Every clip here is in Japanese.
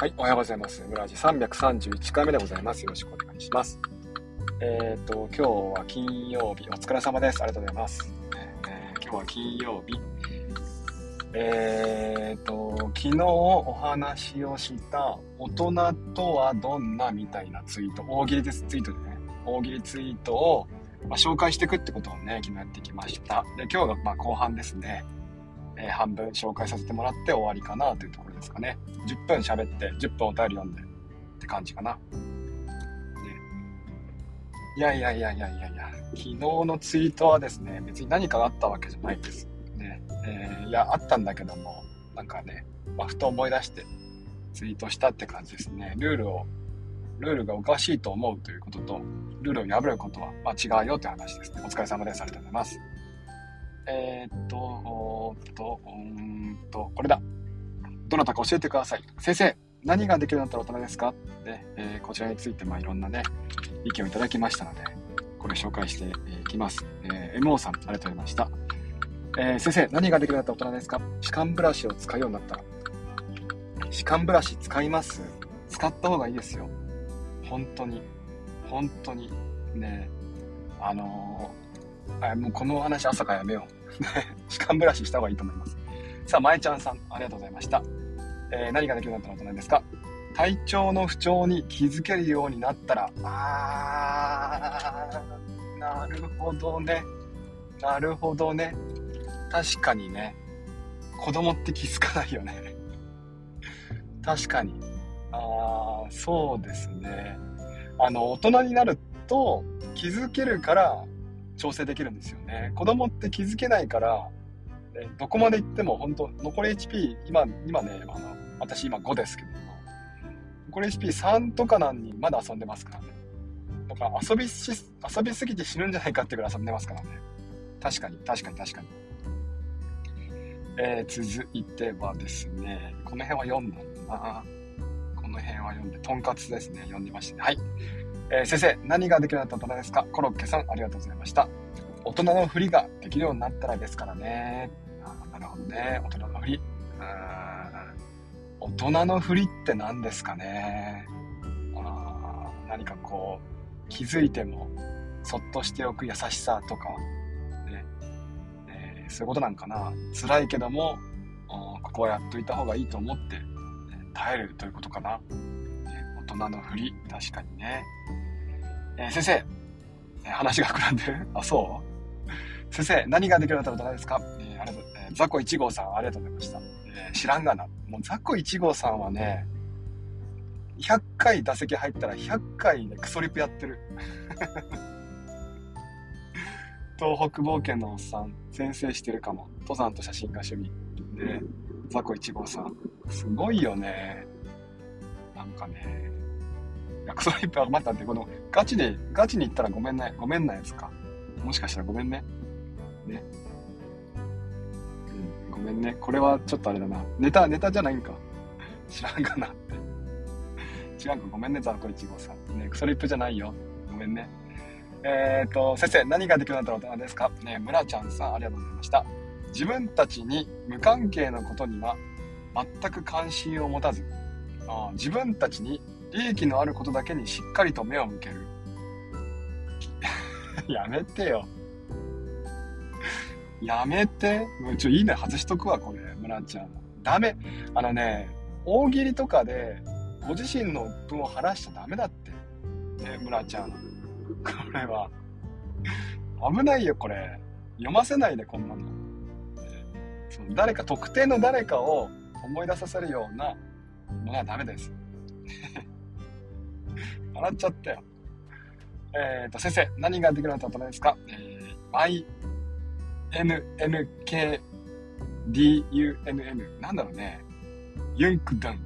はい、おはようございます。村地331回目でございます。よろしくお願いします。えっ、ー、と、今日は金曜日、お疲れ様です。ありがとうございます。えー、今日は金曜日。えっ、ー、と、昨日お話をした大人とはどんなみたいなツイート、大喜利です、ツイートでね、大喜利ツイートを、まあ、紹介していくってことをね、昨日やってきました。で、今日がま後半ですね。え、半分紹介させてもらって終わりかなというところですかね。10分喋って、10分お便り読んでって感じかな。ね、いやいやいやいやいやいや、昨日のツイートはですね、別に何かがあったわけじゃないです。ね、えー、いや、あったんだけども、なんかね、まあ、ふと思い出してツイートしたって感じですね。ルールを、ルールがおかしいと思うということと、ルールを破ることは、まあ、違うよって話ですね。お疲れ様です。ありがとうございます。えー、っと、おっと、うんと、これだ。どなたか教えてください。先生、何ができるようになったら大人ですか？で、えー、こちらについて、まあ、いろんなね、意見をいただきましたので、これ紹介していきます。えー、MO さん、ありがとうございました。えー、先生、何ができるようになったら大人ですか？歯間ブラシを使うようになったら。歯間ブラシ使います？使った方がいいですよ。本当に。本当に。ねあのー、あもうこの話朝からやめよう。歯間ブラシした方がいいと思います。さあ、まえちゃんさん、ありがとうございました。えー、何ができるようになったら大人ですか？体調の不調に気づけるようになったら、あー、なるほどね。なるほどね。確かにね。子供って気づかないよね。確かに。あー、そうですね。あの、大人になると気づけるから調整できるんですよね。子供って気づけないから、えどこまで行っても本当残り HP、今、今ね、あの、私今5ですけども、残り HP3 とかなんにまだ遊んでますからね。だから遊びし、遊びすぎて死ぬんじゃないかってぐらい遊んでますからね。確かに、確かに、確かに。えー、続いてはですね、この辺は読んだんだな。この辺は読んで、とんかつですね、読んでましたね。はい。えー、先生、何ができるようになった大人ですか？コロッケさん、ありがとうございました。大人のふりができるようになったらですからね。あなるほどね。大人のふり。大人のふりって何ですかね？あ何かこう、気づいても、そっとしておく優しさとか、ね。えー、そういうことなんかな。辛いけども、ここはやっといた方がいいと思って、耐えるということかな。大人のふり、確かにね。えー、先生、えー、話が膨らんでる？あ、そう？先生、何ができるようになったらどうですか、えー、ありがとう、えー、ザコ1号さん、ありがとうございました。えー、知らんがな。もうザコ1号さんはね、100回打席入ったら100回ね、クソリプやってる。東北冒険のおっさん、先生してるかも。登山と写真が趣味。で、ザコ1号さん。すごいよね。なんかね、クソリップは待ったって、この、ガチで、ガチに言ったらごめんね。ごめんなやつか。もしかしたらごめんね。ね。うん、ごめんね。これはちょっとあれだな。ネタ、ネタじゃないんか。知らんかなって。違うか、ごめんね、ザルコ1号さん。ね、クソリップじゃないよ。ごめんね。えっ、ー、と、先生、何ができるようになったら大人ですか？ね、村ちゃんさん、ありがとうございました。自分たちに無関係なことには全く関心を持たず、あ自分たちに利益のあることだけにしっかりと目を向ける。やめてよ。やめて。もうちょ、いいね。外しとくわ、これ。村ちゃん。ダメ。あのね、大喜利とかで、ご自身の分を話しちゃダメだって。ね、村ちゃん。これは。危ないよ、これ。読ませないで、こんなの。その誰か、特定の誰かを思い出させるようなものはダメです。笑っちゃったよ。えっ、ー、と、先生、何ができるようになったらですか？えー、INNKDUNN。なんだろうね。ユンクドゥン。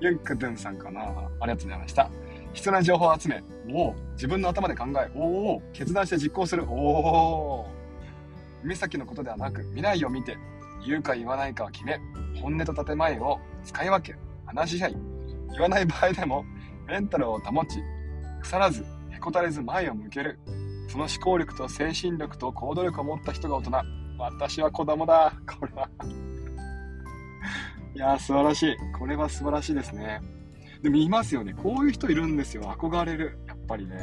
ユンクドゥンさんかなありがとうございました。必要な情報を集め、おお、自分の頭で考え、おお、決断して実行する、おお、海先のことではなく、未来を見て、言うか言わないかを決め、本音と建前を使い分け、話し合い、言わない場合でもメンタルを保ち、腐らず、へこたれず前を向ける。その思考力と精神力と行動力を持った人が大人。私は子供だ。これは いやー、素晴らしい。これは素晴らしいですね。でもいますよね。こういう人いるんですよ。憧れる。やっぱりね。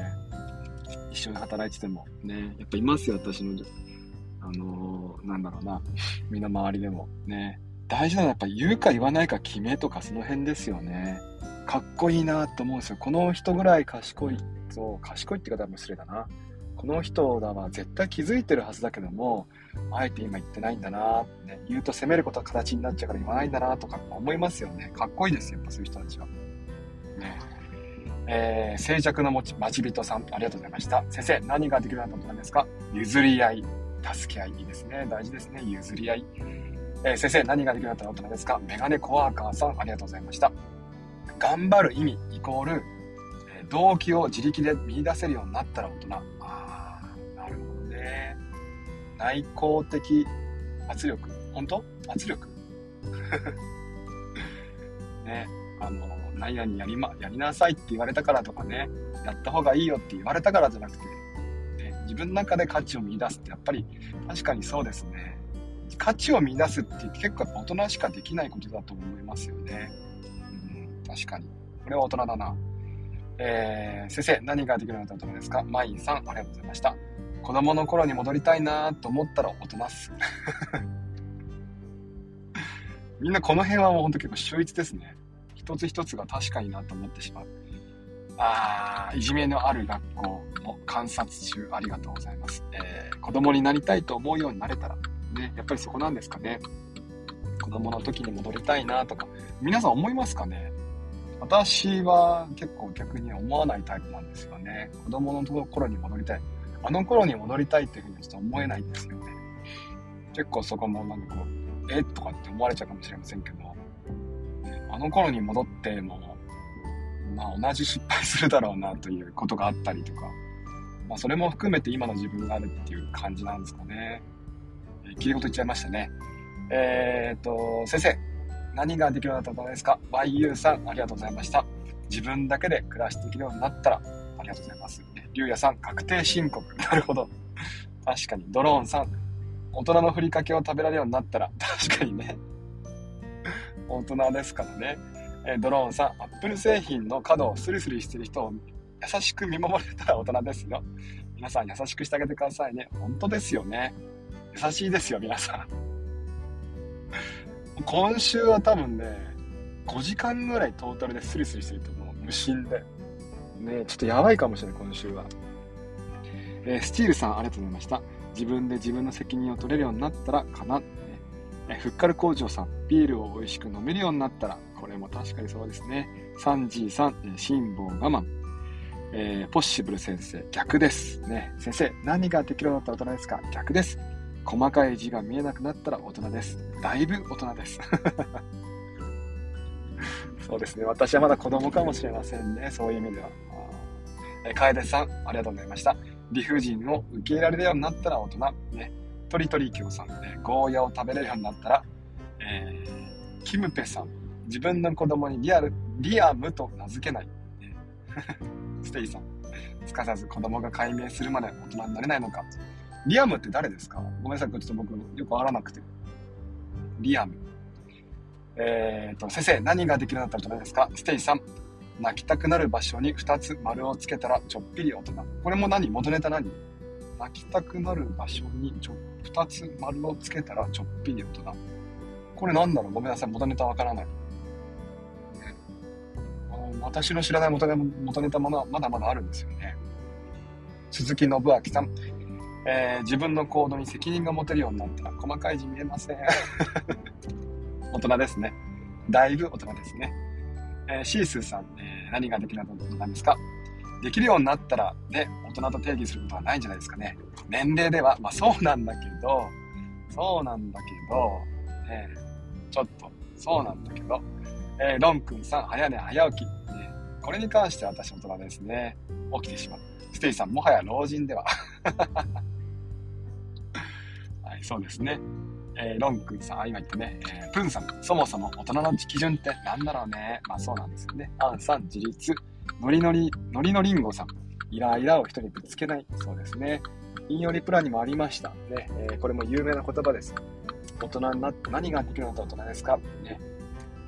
一緒に働いてても。ね。やっぱいますよ、私の。あのー、なんだろうな。みんな周りでも。ね。大事なのはやっぱ言うか言わないか決めとかその辺ですよね。かっこいいなと思うんですよ。この人ぐらい賢い。そう、賢いって方は失礼だな。この人だわ、絶対気づいてるはずだけども、あえて今言ってないんだなってね、言うと責めることは形になっちゃうから言わないんだなとか思いますよね。かっこいいですよ、やっぱそういう人たちは。ねえー、静寂の待ち人さん、ありがとうございました。先生、何ができるようなことなんですか？譲り合い、助け合い、いいですね。大事ですね。譲り合い。えー、先生、何ができるようになことなんですか？メガネコワーカーさん、ありがとうございました。頑張る意味イコール、えー、動機を自力で見出せるようになったら大人。ああ、なるほどね。内向的圧力。本当？圧力？ね、あの、何々やりま、やりなさいって言われたからとかね、やった方がいいよって言われたからじゃなくて、ね、自分の中で価値を見出すってやっぱり確かにそうですね。価値を見出すって結構大人しかできないことだと思いますよね。うん、確かに。これは大人だな。えー、先生、何ができるようになった大人ですか？マインさん、ありがとうございました。子供の頃に戻りたいなと思ったら大人っす。みんなこの辺はもうほんと結構秀逸ですね。一つ一つが確かになと思ってしまう。あいじめのある学校も観察中ありがとうございます。えー、子供になりたいと思うようになれたら、ね、やっぱりそこなんですかね。子供の時に戻りたいなとか、皆さん思いますかね？私は結構逆に思わないタイプなんですよね。子供の頃に戻りたい。あの頃に戻りたいっていうふうにちょっと思えないんですよね。結構そこもなんかこう、え？とかって思われちゃうかもしれませんけど、あの頃に戻っても、まあ同じ失敗するだろうなということがあったりとか、まあそれも含めて今の自分があるっていう感じなんですかね。えー、きれいこと言っちゃいましたね。えー、っと、先生、何ができるようになったのですか ?YU さん、ありがとうございました。自分だけで暮らしていけるようになったら、ありがとうございます。りゅうやさん、確定申告。なるほど。確かに。ドローンさん、大人のふりかけを食べられるようになったら、確かにね。大人ですからね。えドローンさん、アップル製品の角をスリスリしてる人を優しく見守れたら大人ですよ。皆さん優しくしてあげてくださいね。本当ですよね。優しいですよ、皆さん。今週は多分ね、5時間ぐらいトータルでスリスリしてると思う。無心で。ね、ちょっとやばいかもしれない、今週は。えー、スチールさん、ありがとうございました。自分で自分の責任を取れるようになったらかな。えー、ふっかる工場さん、ビールを美味しく飲めるようになったら、これも確かにそうですね。サンジーさん、えー、辛抱我慢。えー、ポッシブル先生、逆です。ね、先生、何ができるようになったら大人ですか？逆です。細かい字が見えなくなったら大人です。だいぶ大人です。そうですね。私はまだ子供かもしれませんね。そういう意味では。え楓さん、ありがとうございました。理不尽を受け入れられるようになったら大人。ね。トリトリキョウさん、ね、ゴーヤを食べれるようになったら、えー、キムペさん、自分の子供にリアル、リアムと名付けない。ね、ステイさん、すかさず子供が解明するまで大人になれないのか。リアムって誰ですか？ごめんなさい、ちょっと僕よくわからなくて。リアム。えっ、ー、と、先生、何ができるようになったら大人ですか？ステイさん、泣きたくなる場所に2つ丸をつけたらちょっぴり大人。これも何？元ネタ何？泣きたくなる場所にちょ2つ丸をつけたらちょっぴり大人。これなんだろう？ごめんなさい。元ネタわからない。私の知らない元ネ元ネタもまだまだあるんですよね。鈴木信明さん。えー、自分の行動に責任が持てるようになったら細かい字見えません。大人ですね。だいぶ大人ですね。えー、シースーさん、えー、何ができるのなんですか？できるようになったら、ね、大人と定義することはないんじゃないですかね。年齢では、まあそうなんだけど、そうなんだけど、ね、ちょっと、そうなんだけど、えー、ロンくんさん、早寝早起き。ね、これに関しては私大人ですね。起きてしまう。ステイさん、もはや老人では。はい、そうですね。えー、ロンくんさん、あ、今言ったね、えー、プンさん、そもそも大人の基準って何だろうね。まあそうなんですよね。アンさん、自立。ノリノリ、ノリのリンゴさん、イライラを人にぶつけない。そうですね。引用リプランにもありました。ね、えー、これも有名な言葉です。大人になって何ができるのと大人ですか？ね。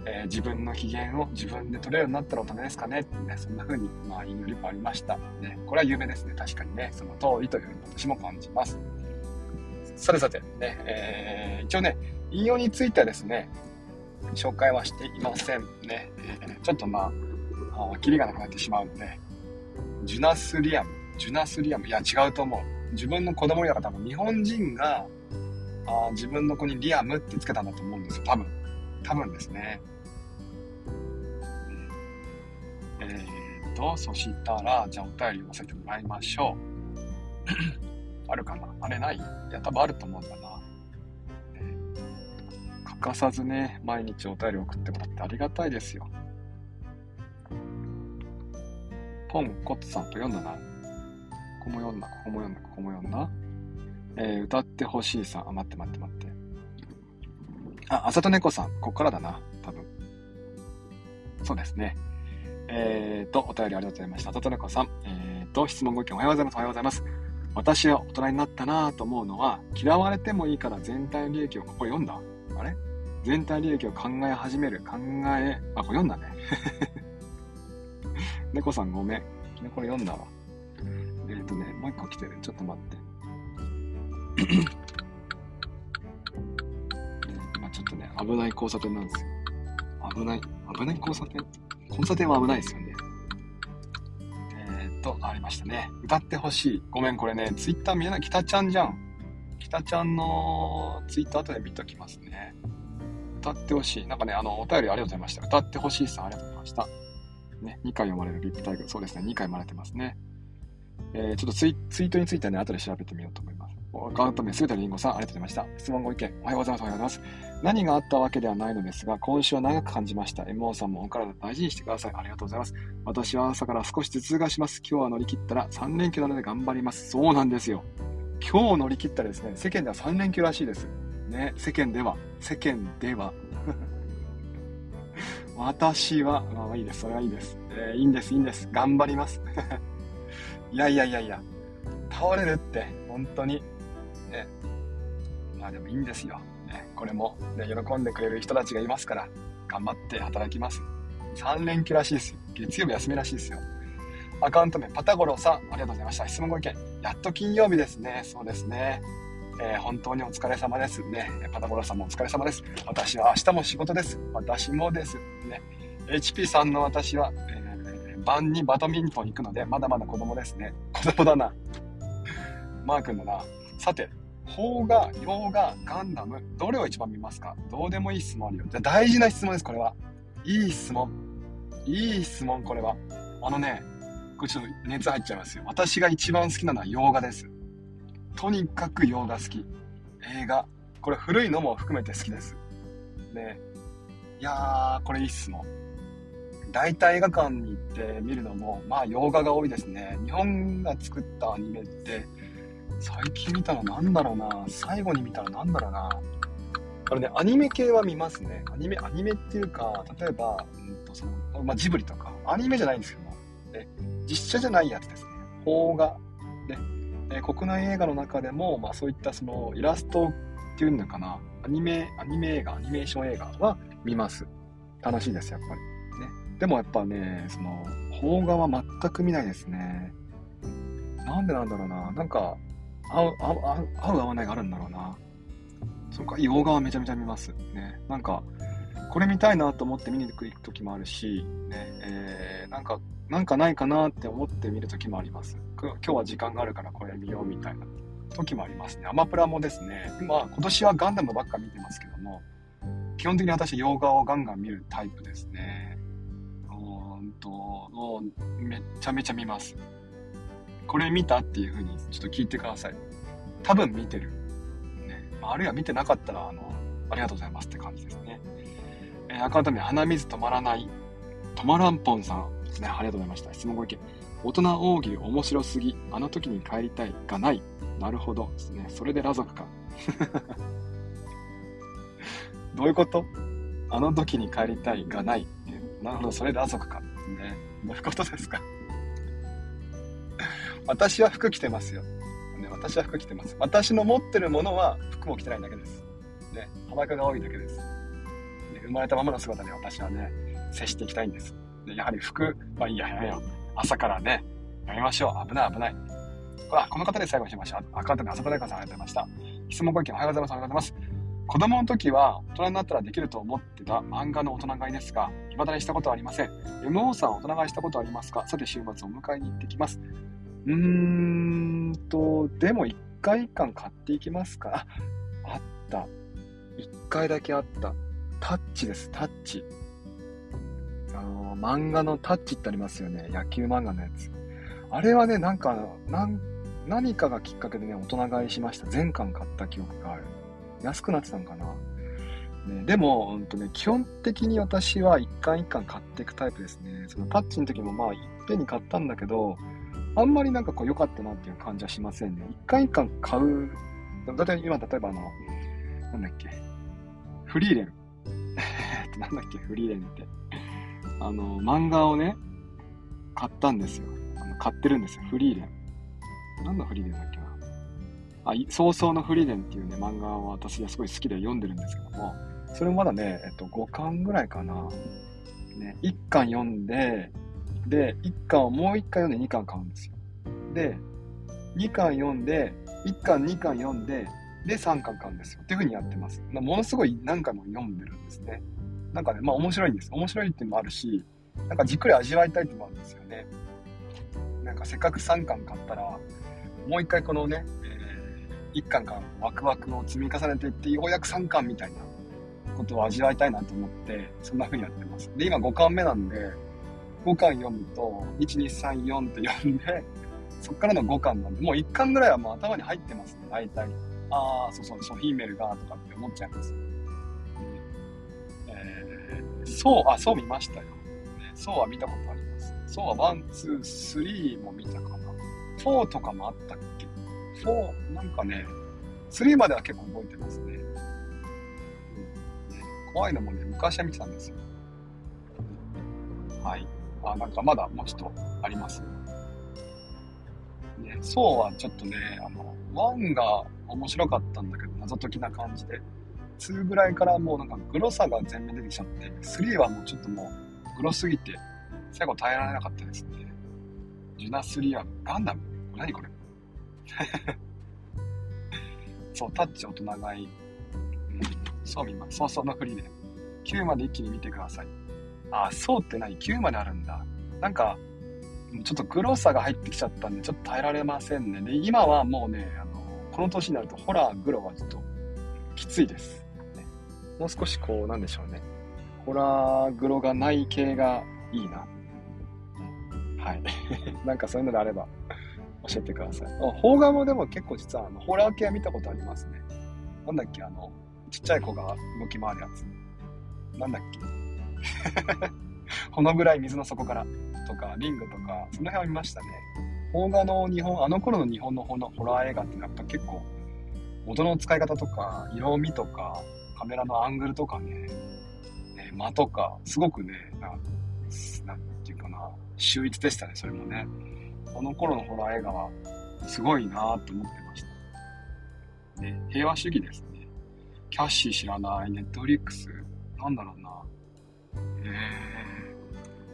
えー、自分の機嫌を自分で取れるようになったら大人ですかね？ってね、そんな風に、まあ、引用リプありました。ね、これは有名ですね。確かにね、その通りというふうに私も感じます。さてさて、ね、えー、一応ね、引用についてはですね、紹介はしていませんね。えー、ちょっとまあ、あキリがなくなってしまうので、ジュナスリアム、ジュナスリアム、いや違うと思う。自分の子供にだから多分日本人があ自分の子にリアムってつけたんだと思うんですよ。多分。多分ですね。えー、っと、そしたら、じゃあお便りを載せてもらいましょう。あるかな？あれない？いや、多分あると思うんだな。欠かさずね、毎日お便り送ってもらってありがたいですよ。ポンコツさんと読んだな。ここも読んだ、ここも読んだ、ここも読んだ。えー、歌ってほしいさん。あ、待って待って待って。あ、あさとねこさん。こっからだな。多分。そうですね。えーと、お便りありがとうございました。あさとねこさん。えーと、質問ご意見おはようございます。おはようございます。私は大人になったなと思うのは、嫌われてもいいから全体利益を、ここ読んだあれ？全体利益を考え始める。考え、あ、これ読んだね。猫さんごめん。これ読んだわ。えっ、ー、とね、もう一個来てる。ちょっと待って。今ちょっとね、危ない交差点なんですよ。危ない、危ない交差点？交差点は危ないですよね。えー、っと、ありましたね。歌ってほしい。ごめん、これね、ツイッター見えない。北ちゃんじゃん。北ちゃんのツイッター後で見ときますね。歌ってほしい。なんかね、あの、お便りありがとうございました。歌ってほしいさん、ありがとうございました。ね、2回読まれるリップタイグ。そうですね、2回読まれてますね。えー、ちょっとツイツイートについてはね、後で調べてみようと思います。カウント名、すべてりんごさん、ありがとうございました。質問ご意見、おはようございます。おはようございます。何があったわけではないのですが、今週は長く感じました。MO さんもお体大事にしてください。ありがとうございます。私は朝から少し頭痛がします。今日は乗り切ったら3連休なので頑張ります。そうなんですよ。今日乗り切ったらですね、世間では3連休らしいです。ね、世間では、世間では。私は、まあいいです。それはいいです。えー、いいんです、いいんです。頑張ります。いやいやいやいや、倒れるって、本当に。ね。まあでもいいんですよ。ね、これも、ね、喜んでくれる人たちがいますから、頑張って働きます。3連休らしいですよ。月曜日休みらしいですよ。アカウント名、パタゴロさん、ありがとうございました。質問ご意見。やっと金曜日ですね。そうですね。えー、本当にお疲れ様ですね。パタゴロさんもお疲れ様です。私は明日も仕事です。私もです。ね。HP さんの私は、えー、晩にバドミントン行くので、まだまだ子供ですね。子供だな。マー君だな。さて、邦画、洋画、ガンダム、どれを一番見ますか？どうでもいい質問あるよ。じゃ大事な質問です、これは。いい質問。いい質問、これは。あのね、これちょっと熱入っちゃいますよ。私が一番好きなのは洋画です。とにかく洋画好き。映画。これ古いのも含めて好きです。で、いやー、これいい質問。大体映画館に行って見るのも、まあ洋画が多いですね。日本が作ったアニメって、最近見たらなんだろうな。最後に見たらなんだろうな。あれね、アニメ系は見ますね。アニメ、アニメっていうか、例えば、うんとそのまあ、ジブリとか、アニメじゃないんですけども、ね、実写じゃないやつですね。邦画。ね、え国内映画の中でも、まあ、そういったそのイラストっていうのかな、アニメ、アニメ映画、アニメーション映画は見ます。楽しいです、やっぱり。ね。でもやっぱね、その、邦画は全く見ないですね。なんでなんだろうな。なんか、合う、合う、合わないがあるんだろうな。そうか、洋画はめちゃめちゃ見ます。ね。なんか、これ見たいなと思って見に行く時もあるし、ね、えー、なんか、なんかないかなって思って見る時もあります。今日は時間があるからこれ見ようみたいな時もありますね。アマプラもですね、今、今年はガンダムばっか見てますけども、基本的に私、洋画をガンガン見るタイプですね。うんと、めちゃめちゃ見ます。これ見たっていう風にちょっと聞いてください。多分見てる。ね。あるいは見てなかったら、あの、ありがとうございますって感じですね。えー、アカウント名、鼻水止まらない。止まらんぽんさんね。ありがとうございました。質問ご意見。大人大喜利面白すぎ。あの時に帰りたいがない。なるほどですね。それで裸族か。どういうこと？あの時に帰りたいがない。なるほど、それで裸族か。ね。どういうことですか？私は服着てますよ。ね、私は服着てます。私の持ってるものは服を着てないだけです。ね。幅が多いだけです。ね。生まれたままの姿で私はね、接していきたいんです。でやはり服、まあいいや、やめよう。朝からね、やめましょう。危ない危ない。あ、この方で最後にしました。アカウントで朝田大さんありがとうございました。質問ご意見おはようございます。ありがとうございます。子供の時は大人になったらできると思ってた漫画の大人買いですが、未だにしたことはありません。MO さん大人買いしたことはありますか？さて週末お迎えに行ってきます。うーんと、でも1回1巻買っていきますか？あ、った。1回だけあった。タッチです、タッチ。あの、漫画のタッチってありますよね。野球漫画のやつ。あれはね、なんか、なん何かがきっかけでね、大人買いしました。全巻買った記憶がある。安くなってたのかな。ね、でも、ほんとね、基本的に私は一巻一巻買っていくタイプですね。そのタッチの時もまあ、いっぺんに買ったんだけど、あんまりなんかこう良かったなっていう感じはしませんね。一巻一巻買う、だいたい今例えばあの、なんだっけ、フリーレン。なんだっけ、フリーレンって。あの、漫画をね、買ったんですよ。あの買ってるんですよ、フリーレン。何のフリーレンだっけな。あ、早々のフリーレンっていうね、漫画は私はすごい好きで読んでるんですけども、それもまだね、えっと、5巻ぐらいかな。ね、1巻読んで、で、1巻をもう1巻読んで2巻買うんですよ。で、2巻読んで、1巻2巻読んで、で、3巻買うんですよ。っていう風にやってます。ものすごい何回も読んでるんですね。なんかね、まあ面白いんです。面白いっていうのもあるし、なんかじっくり味わいたいってもあるんですよね。なんかせっかく3巻買ったら、もう一回このね、1巻からワクワクを積み重ねていってようやく3巻みたいなことを味わいたいなと思ってそんな風にやってますで今5巻目なんで5巻読むと1234って読んで そっからの5巻なんでもう1巻ぐらいはもう頭に入ってますね大体。ああそうそうソフィーメルがとかって思っちゃいます、えー、そうあそう見ましたよ、そうは見たことあります。そうは1、2、3も見たかな。4とかもあったっけ？そう、なんかね、3までは結構覚えてますね。うん、ね怖いのもね、昔は見てたんですよ。はい。あ、なんかまだもうちょっとあります。ね、そうはちょっとね、あの、1が面白かったんだけど、謎解きな感じで。2ぐらいからもうなんかグロさが全面出てきちゃって、3はもうちょっともうグロすぎて、最後耐えられなかったですね。ジュナ3はガンダム何これ？そう、タッチ大人買い。うん、そう見ます。そうそうのフリーで。9まで一気に見てください。あ、そうって何 ?9 まであるんだ。なんか、ちょっとグロさが入ってきちゃったんで、ちょっと耐えられませんね。で、今はもうね、あの、この年になるとホラー、グロはちょっときついです。ね、もう少しこう、なんでしょうね。ホラー、グロがない系がいいな。はい。なんかそういうのであれば教えてください。邦画もでも結構実はあのホラー系は見たことありますね。なんだっけ、あの、ちっちゃい子が動き回るやつ。なんだっけ。このぐらい水の底からとか、リングとか、その辺は見ましたね。邦画の日本、あの頃の日本のホラー映画ってやっぱ結構、音の使い方とか、色味とか、カメラのアングルとかね、ね間とか、すごくね、なんていうかな、秀逸でしたね、それもね。この頃のホラー映画はすごいなと思ってました。ね、平和主義ですね。キャッシー知らない、ネットフリックス、なんだろうな。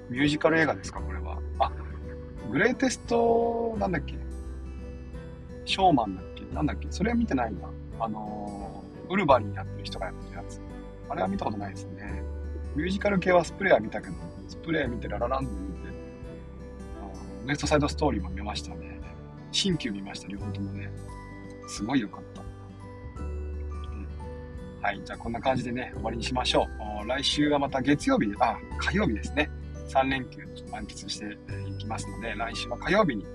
ミュージカル映画ですか、これは。あ、グレイテスト、なんだっけ？ショーマンだっけ？なんだっけ？それは見てないんだ。あのー、ウルヴァリンやってる人がやってるやつ。あれは見たことないですね。ミュージカル系はスプレーは見たけど、スプレー見てララランド見て、ウエストサイドストーリーも見ましたね。新旧見ました、両方ともね。すごい良かった。はい、じゃあこんな感じでね、終わりにしましょう。来週はまた月曜日、あ、火曜日ですね。3連休満喫していきますので、来週は火曜日に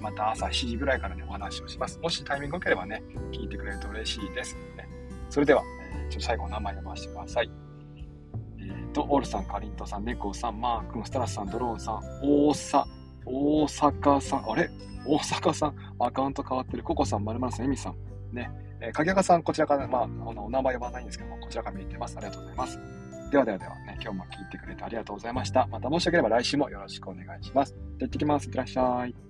また朝7時ぐらいからね、お話をします。もしタイミング良ければね、聞いてくれると嬉しいです。ね、それでは、えー、ちょっと最後お名前読ませてください。えっ、ー、と、オールさん、カリントさん、ネコさん、マー君、スタラスさん、ドローンさん、大阪、大阪さん、あれ？大阪さん、アカウント変わってる。ココさん、まるまるさん、エミさん。ね。えー、影岡さん、こちらから、まあ、あの、お名前呼ばないんですけども、こちらから見えてます。ありがとうございます。ではではではね、今日も聞いてくれてありがとうございました。また申し訳れば来週もよろしくお願いします。じゃ行ってきます。いってらっしゃい。